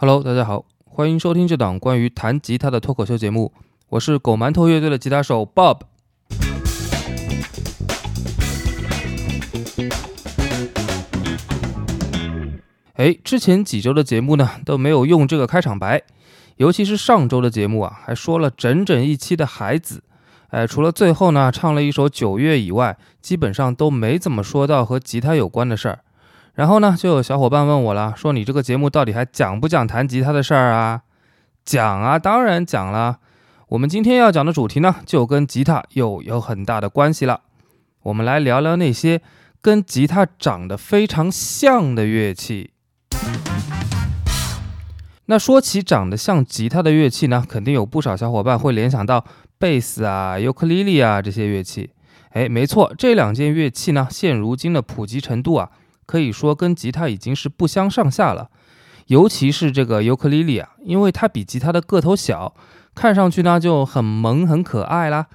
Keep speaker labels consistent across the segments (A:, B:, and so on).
A: Hello，大家好，欢迎收听这档关于弹吉他的脱口秀节目。我是狗馒头乐队的吉他手 Bob。哎，之前几周的节目呢都没有用这个开场白，尤其是上周的节目啊，还说了整整一期的孩子。哎，除了最后呢唱了一首九月以外，基本上都没怎么说到和吉他有关的事儿。然后呢，就有小伙伴问我了，说你这个节目到底还讲不讲弹吉他的事儿啊？讲啊，当然讲了。我们今天要讲的主题呢，就跟吉他又有很大的关系了。我们来聊聊那些跟吉他长得非常像的乐器。那说起长得像吉他的乐器呢，肯定有不少小伙伴会联想到贝斯啊、尤克里里啊这些乐器。哎，没错，这两件乐器呢，现如今的普及程度啊，可以说跟吉他已经是不相上下了。尤其是这个尤克里里啊，因为它比吉他的个头小，看上去呢就很萌很可爱啦。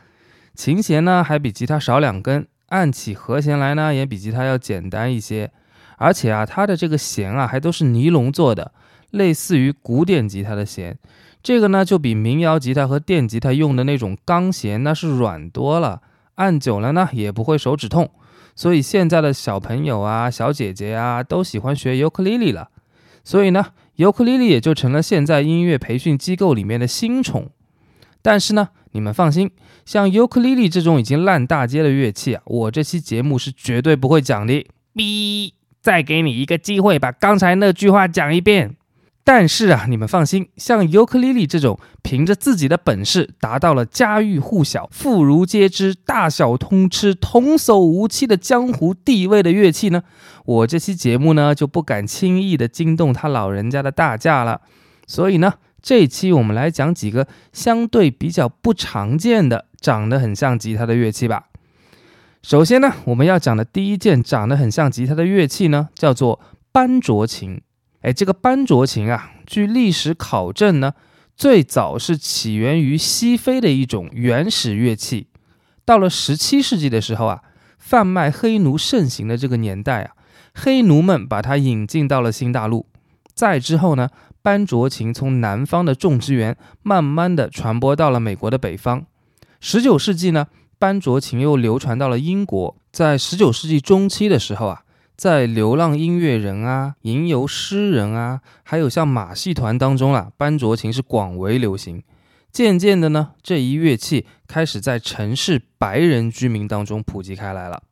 A: 琴弦呢还比吉他少两根，按起和弦来呢也比吉他要简单一些。而且啊，它的这个弦啊还都是尼龙做的。类似于古典吉他的弦，这个呢就比民谣吉他和电吉他用的那种钢弦那是软多了，按久了呢也不会手指痛。所以现在的小朋友啊、小姐姐啊都喜欢学尤克里里了。所以呢，尤克里里也就成了现在音乐培训机构里面的新宠。但是呢，你们放心，像尤克里里这种已经烂大街的乐器啊，我这期节目是绝对不会讲的。
B: B，再给你一个机会，把刚才那句话讲一遍。
A: 但是啊，你们放心，像尤克里里这种凭着自己的本事达到了家喻户晓、妇孺皆知、大小通吃、童叟无欺的江湖地位的乐器呢，我这期节目呢就不敢轻易的惊动他老人家的大驾了。所以呢，这期我们来讲几个相对比较不常见的、长得很像吉他的乐器吧。首先呢，我们要讲的第一件长得很像吉他的乐器呢，叫做班卓琴。哎，这个班卓琴啊，据历史考证呢，最早是起源于西非的一种原始乐器。到了十七世纪的时候啊，贩卖黑奴盛行的这个年代啊，黑奴们把它引进到了新大陆。再之后呢，班卓琴从南方的种植园慢慢的传播到了美国的北方。十九世纪呢，班卓琴又流传到了英国。在十九世纪中期的时候啊。在流浪音乐人啊、吟游诗人啊，还有像马戏团当中啊，班卓琴是广为流行。渐渐的呢，这一乐器开始在城市白人居民当中普及开来了。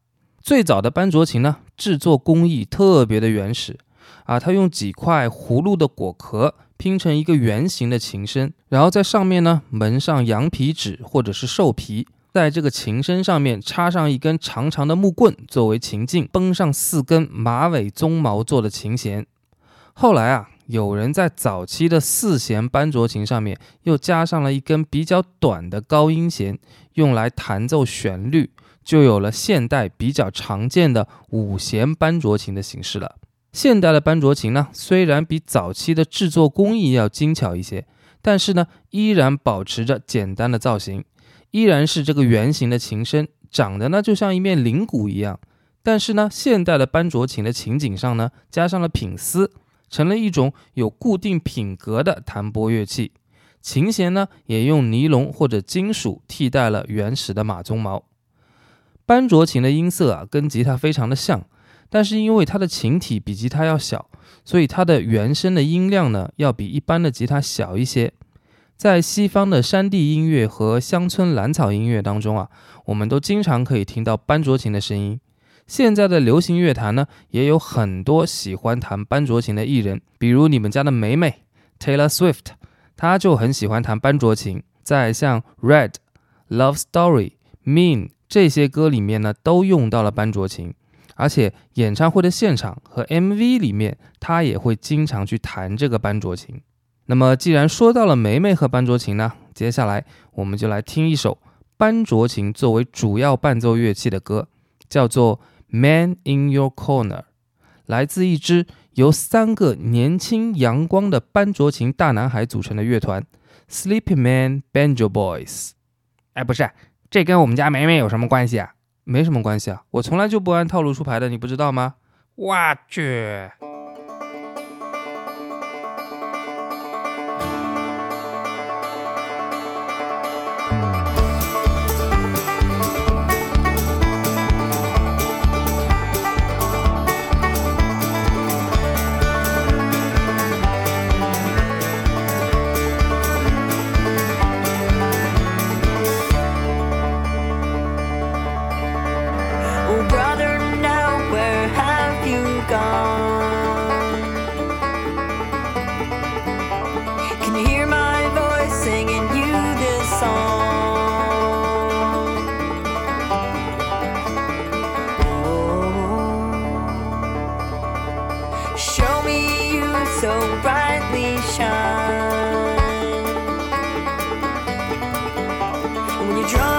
A: 最早的班卓琴呢，制作工艺特别的原始啊，它用几块葫芦的果壳拼成一个圆形的琴身，然后在上面呢蒙上羊皮纸或者是兽皮。在这个琴身上面插上一根长长的木棍作为琴颈，绷上四根马尾鬃毛做的琴弦。后来啊，有人在早期的四弦班卓琴上面又加上了一根比较短的高音弦，用来弹奏旋律，就有了现代比较常见的五弦班卓琴的形式了。现代的班卓琴呢，虽然比早期的制作工艺要精巧一些，但是呢，依然保持着简单的造型。依然是这个圆形的琴身，长得呢就像一面铃鼓一样。但是呢，现代的班卓琴的琴颈上呢加上了品丝，成了一种有固定品格的弹拨乐器。琴弦呢也用尼龙或者金属替代了原始的马鬃毛。班卓琴的音色啊跟吉他非常的像，但是因为它的琴体比吉他要小，所以它的原声的音量呢要比一般的吉他小一些。在西方的山地音乐和乡村蓝草音乐当中啊，我们都经常可以听到班卓琴的声音。现在的流行乐坛呢，也有很多喜欢弹班卓琴的艺人，比如你们家的梅梅 Taylor Swift，她就很喜欢弹班卓琴，在像《Red》、《Love Story》、《Mean》这些歌里面呢，都用到了班卓琴。而且演唱会的现场和 MV 里面，她也会经常去弹这个班卓琴。那么，既然说到了梅梅和班卓琴呢，接下来我们就来听一首班卓琴作为主要伴奏乐器的歌，叫做《Man in Your Corner》，来自一支由三个年轻阳光的班卓琴大男孩组成的乐团 ——Sleepy Man Banjo Boys。
B: 哎，不是，这跟我们家梅梅有什么关系啊？
A: 没什么关系啊，我从来就不按套路出牌的，你不知道吗？
B: 我去。
C: when you
D: drive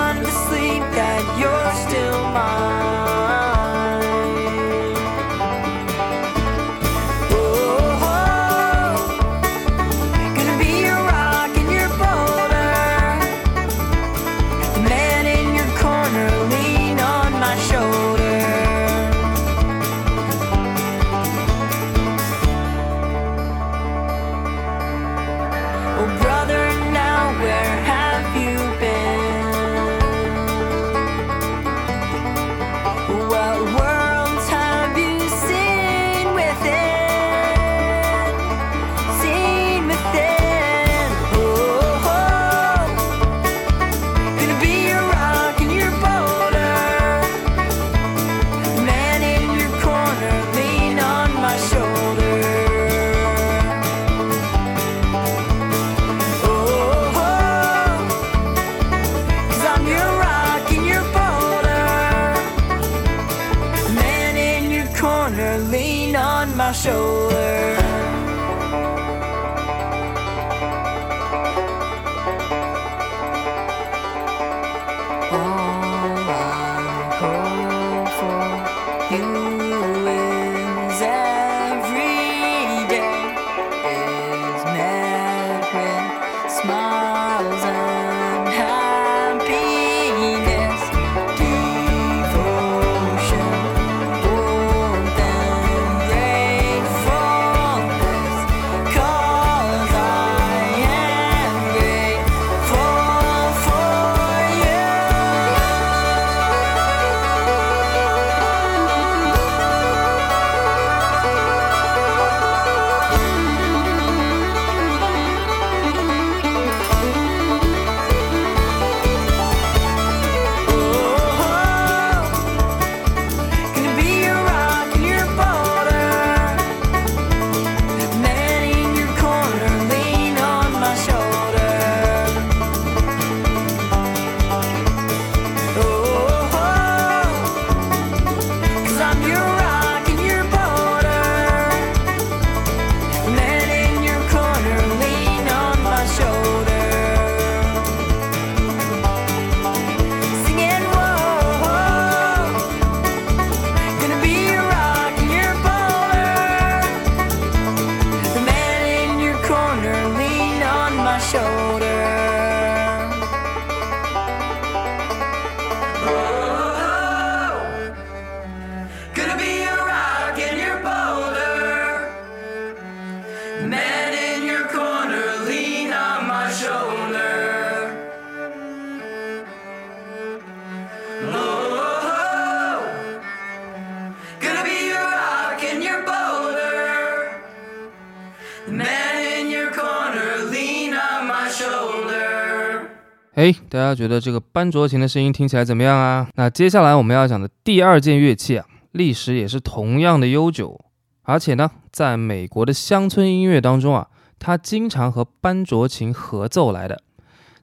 D: 大家觉得这个班卓琴的声音听起来怎么样啊？那接下来我们要讲的第二件乐器啊，历史也是同样的悠久，而且呢，在美国的乡村音乐当中啊，它经常和班卓琴合奏来的，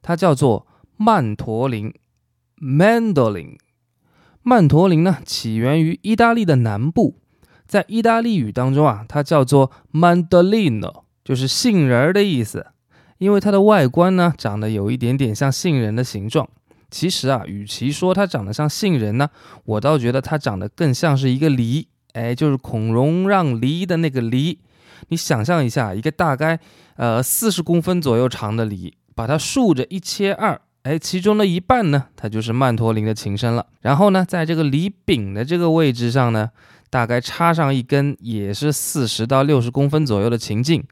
D: 它叫做曼陀林 （mandolin）。曼陀林呢，起源于意大利的南部，在意大利语当中啊，它叫做 mandolino，就是杏仁儿的意思。因为它的外观呢，长得有一点点像杏仁的形状。其实啊，与其说它长得像杏仁呢，我倒觉得它长得更像是一个梨，哎，就是孔融让梨的那个梨。你想象一下，一个大概呃四十公分左右长的梨，把它竖着一切二，哎，其中的一半呢，它就是曼陀林的琴声了。然后呢，在这个梨柄的这个位置上呢，大概插上一根也是四十到六十公分左右的琴颈。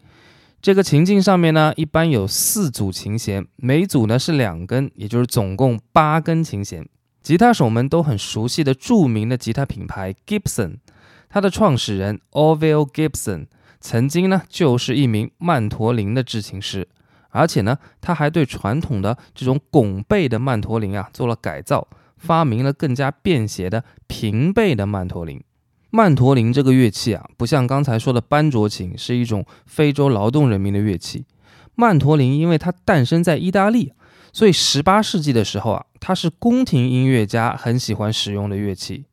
D: 这个琴颈上面呢，一般有四组琴弦，每组呢是两根，也就是总共八根琴弦。吉他手们都很熟悉的著名的吉他品牌 Gibson，它的创始人 Orville Gibson 曾经呢就是一名曼陀林的制琴师，而且呢他还对传统的这种拱背的曼陀林啊做了改造，发明了更加便携的平背的曼陀林。曼陀林这个乐器啊，不像刚才说的班卓琴是一种非洲劳动人民的乐器，
A: 曼陀林因为它诞生在意大利，所以18世纪的时候啊，它是宫廷音乐家很喜欢使用的乐器。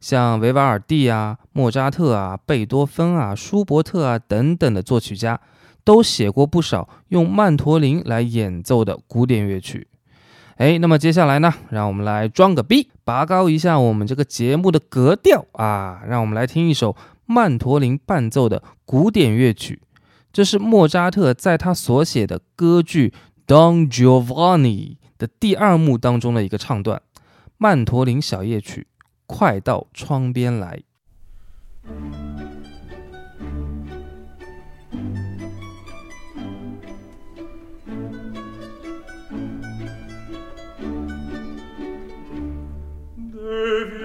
A: 像维瓦尔第啊、莫扎特啊、贝多芬啊、舒伯特啊等等的作曲家，都写过不少用曼陀林来演奏的古典乐曲。哎，那么接下来呢，让我们来装个逼，拔高一下我们这个节目的格调啊！让我们来听一首曼陀林伴奏的古典乐曲，这是莫扎特在他所写的歌剧《Don Giovanni》的第二幕当中的一个唱段——曼陀林小夜曲。快到窗边来。Save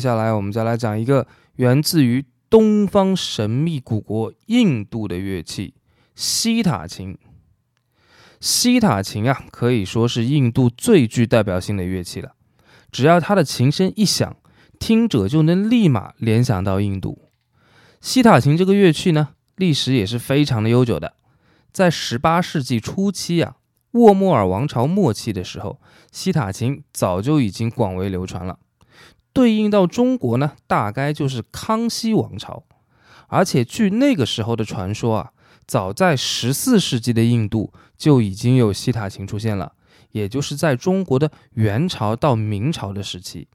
A: 接下来，我们再来讲一个源自于东方神秘古国印度的乐器——西塔琴。西塔琴啊，可以说是印度最具代表性的乐器了。只要它的琴声一响，听者就能立马联想到印度。西塔琴这个乐器呢，历史也是非常的悠久的。在18世纪初期啊，沃莫尔王朝末期的时候，西塔琴早就已经广为流传了。对应到中国呢，大概就是康熙王朝。而且据那个时候的传说啊，早在十四世纪的印度就已经有西塔琴出现了，也就是在中国的元朝到明朝的时期。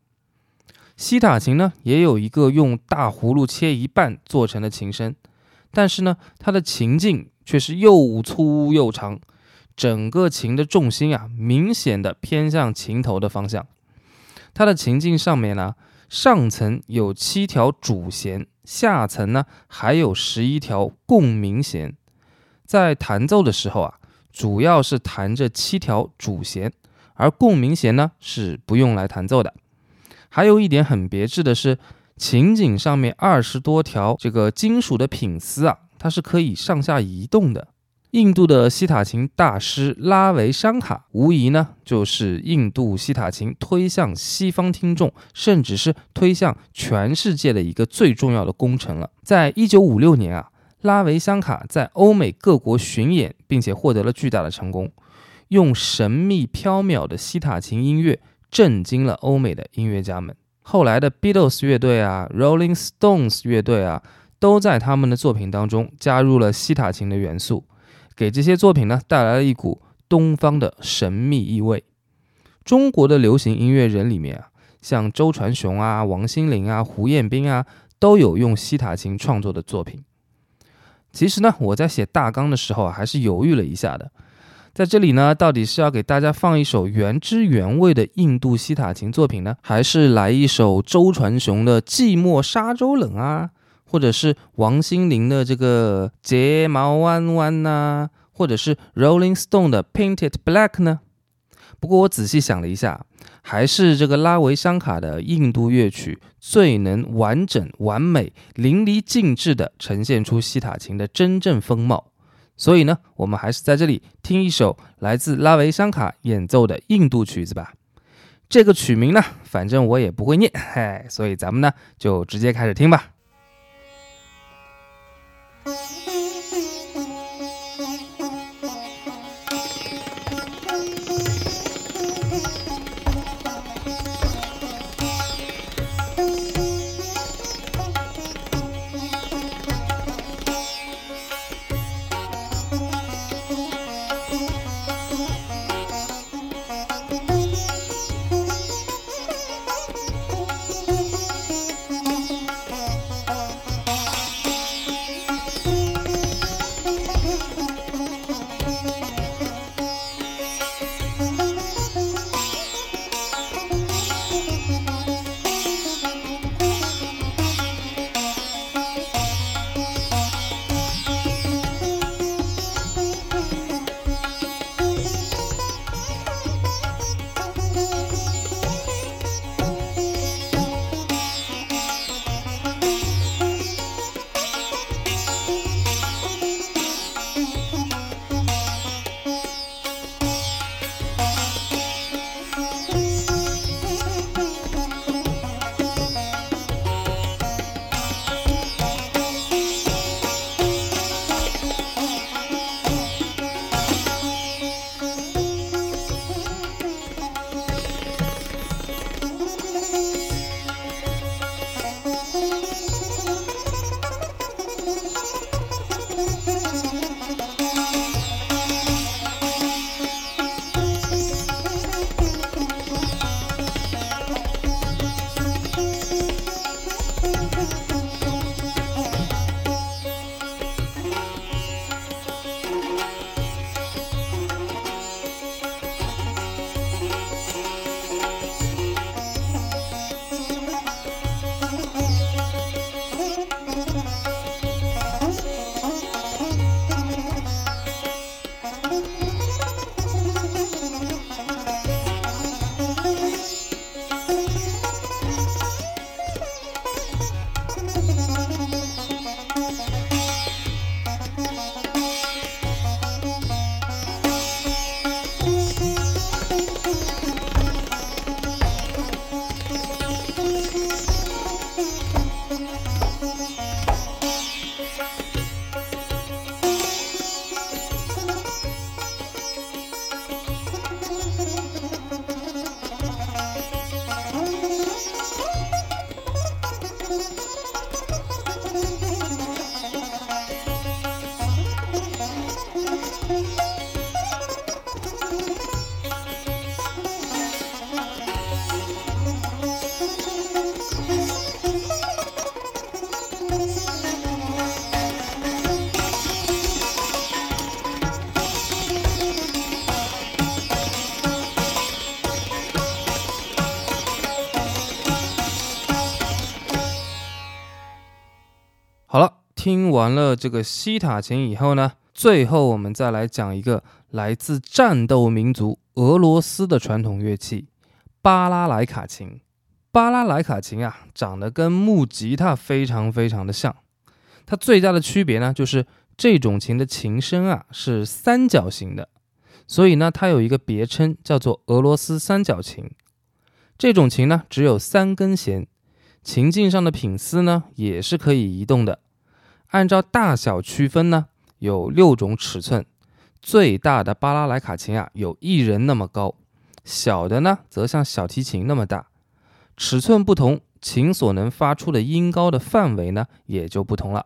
A: 西塔琴呢，也有一个用大葫芦切一半做成的琴身，但是呢，它的琴颈却是又粗又长，整个琴的重心啊，明显的偏向琴头的方向。它的琴颈上面呢，上层有七条主弦，下层呢还有十一条共鸣弦。在弹奏的时候啊，主要是弹着七条主弦，而共鸣弦呢是不用来弹奏的。还有一点很别致的是，琴颈上面二十多条这个金属的品丝啊，它是可以上下移动的。印度的西塔琴大师拉维香卡，无疑呢就是印度西塔琴推向西方听众，甚至是推向全世界的一个最重要的工程了。在一九五六年啊，拉维香卡在欧美各国巡演，并且获得了巨大的成功，用神秘飘渺的西塔琴音乐震惊了欧美的音乐家们。后来的 Beatles 乐队啊，Rolling Stones 乐队啊，都在他们的作品当中加入了西塔琴的元素。给这些作品呢带来了一股东方的神秘意味。中国的流行音乐人里面啊，像周传雄啊、王心凌啊、胡彦斌啊，都有用西塔琴创作的作品。其实呢，我在写大纲的时候啊，还是犹豫了一下的。在这里呢，到底是要给大家放一首原汁原味的印度西塔琴作品呢，还是来一首周传雄的《寂寞沙洲冷》啊，或者是王心凌的这个《睫毛弯弯》呐，或者是 Rolling Stone 的《Painted Black》呢？不过我仔细想了一下，还是这个拉维香卡的印度乐曲最能完整、完美、淋漓尽致地呈现出西塔琴的真正风貌。所以呢，我们还是在这里听一首来自拉维香卡演奏的印度曲子吧。这个曲名呢，反正我也不会念，嘿，所以咱们呢就直接开始听吧。Thank you. 听完了这个西塔琴以后呢，最后我们再来讲一个来自战斗民族俄罗斯的传统乐器——巴拉莱卡琴。巴拉莱卡琴啊，长得跟木吉他非常非常的像。它最大的区别呢，就是这种琴的琴身啊是三角形的，所以呢，它有一个别称叫做俄罗斯三角琴。这种琴呢，只有三根弦，琴颈上的品丝呢也是可以移动的。按照大小区分呢，有六种尺寸。最大的巴拉莱卡琴啊，有一人那么高；小的呢，则像小提琴那么大。尺寸不同，琴所能发出的音高的范围呢，也就不同了。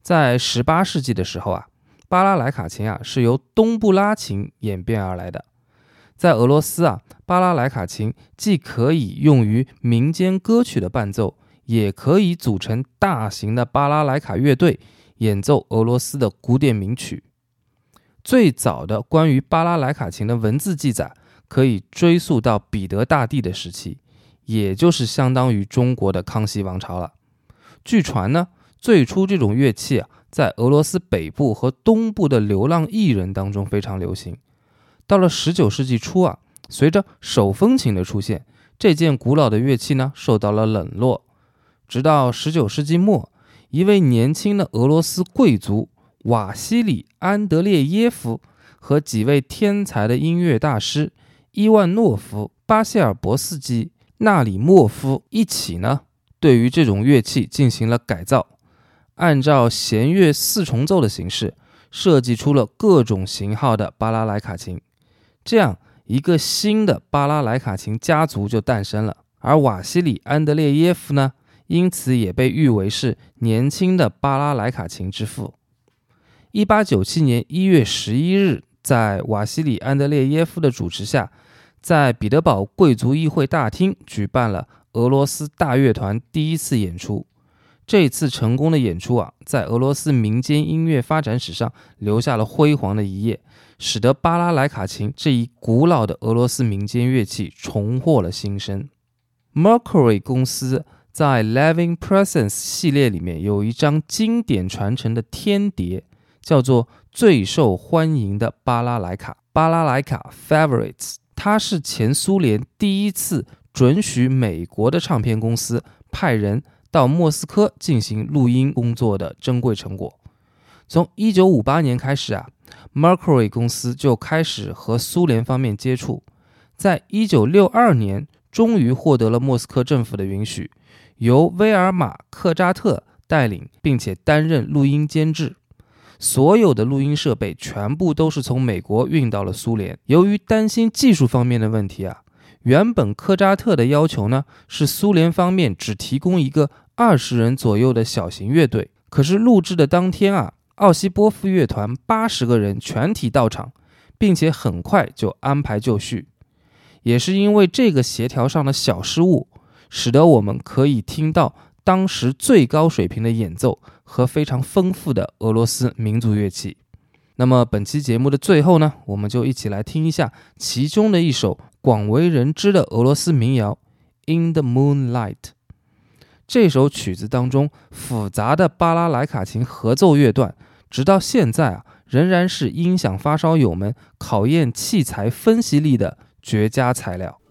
A: 在十八世纪的时候啊，巴拉莱卡琴啊是由东布拉琴演变而来的。在俄罗斯啊，巴拉莱卡琴既可以用于民间歌曲的伴奏，也可以组成大型的巴拉莱卡乐队演奏俄罗斯的古典名曲。最早的关于巴拉莱卡琴的文字记载可以追溯到彼得大帝的时期，也就是相当于中国的康熙王朝了。据传呢，最初这种乐器啊，在俄罗斯北部和东部的流浪艺人当中非常流行。到了十九世纪初啊，随着手风琴的出现，这件古老的乐器呢受到了冷落。直到十九世纪末，一位年轻的俄罗斯贵族瓦西里·安德烈耶夫和几位天才的音乐大师伊万诺夫、巴谢尔博斯基、纳里莫夫一起呢，对于这种乐器进行了改造，按照弦乐四重奏的形式设计出了各种型号的巴拉莱卡琴。这样一个新的巴拉莱卡琴家族就诞生了，而瓦西里·安德烈耶夫呢，因此也被誉为是年轻的巴拉莱卡琴之父。一八九七年一月十一日，在瓦西里·安德烈耶夫的主持下，在彼得堡贵族议会大厅举办了俄罗斯大乐团第一次演出。这次成功的演出啊，在俄罗斯民间音乐发展史上留下了辉煌的一页。使得巴拉莱卡琴这一古老的俄罗斯民间乐器重获了新生。Mercury 公司在 Living Presence 系列里面有一张经典传承的天碟，叫做最受欢迎的巴拉莱卡巴拉莱卡 Favorites。它是前苏联第一次准许美国的唱片公司派人到莫斯科进行录音工作的珍贵成果。从1958年开始啊。Mercury 公司就开始和苏联方面接触，在一九六二年，终于获得了莫斯科政府的允许，由威尔马·克扎特带领，并且担任录音监制。所有的录音设备全部都是从美国运到了苏联。由于担心技术方面的问题啊，原本克扎特的要求呢是苏联方面只提供一个二十人左右的小型乐队。可是录制的当天啊。奥西波夫乐团八十个人全体到场，并且很快就安排就绪。也是因为这个协调上的小失误，使得我们可以听到当时最高水平的演奏和非常丰富的俄罗斯民族乐器。那么本期节目的最后呢，我们就一起来听一下其中的一首广为人知的俄罗斯民谣《In the Moonlight》。这首曲子当中复杂的巴拉莱卡琴合奏乐段。直到现在啊，仍然是音响发烧友们考验器材分析力的绝佳材料。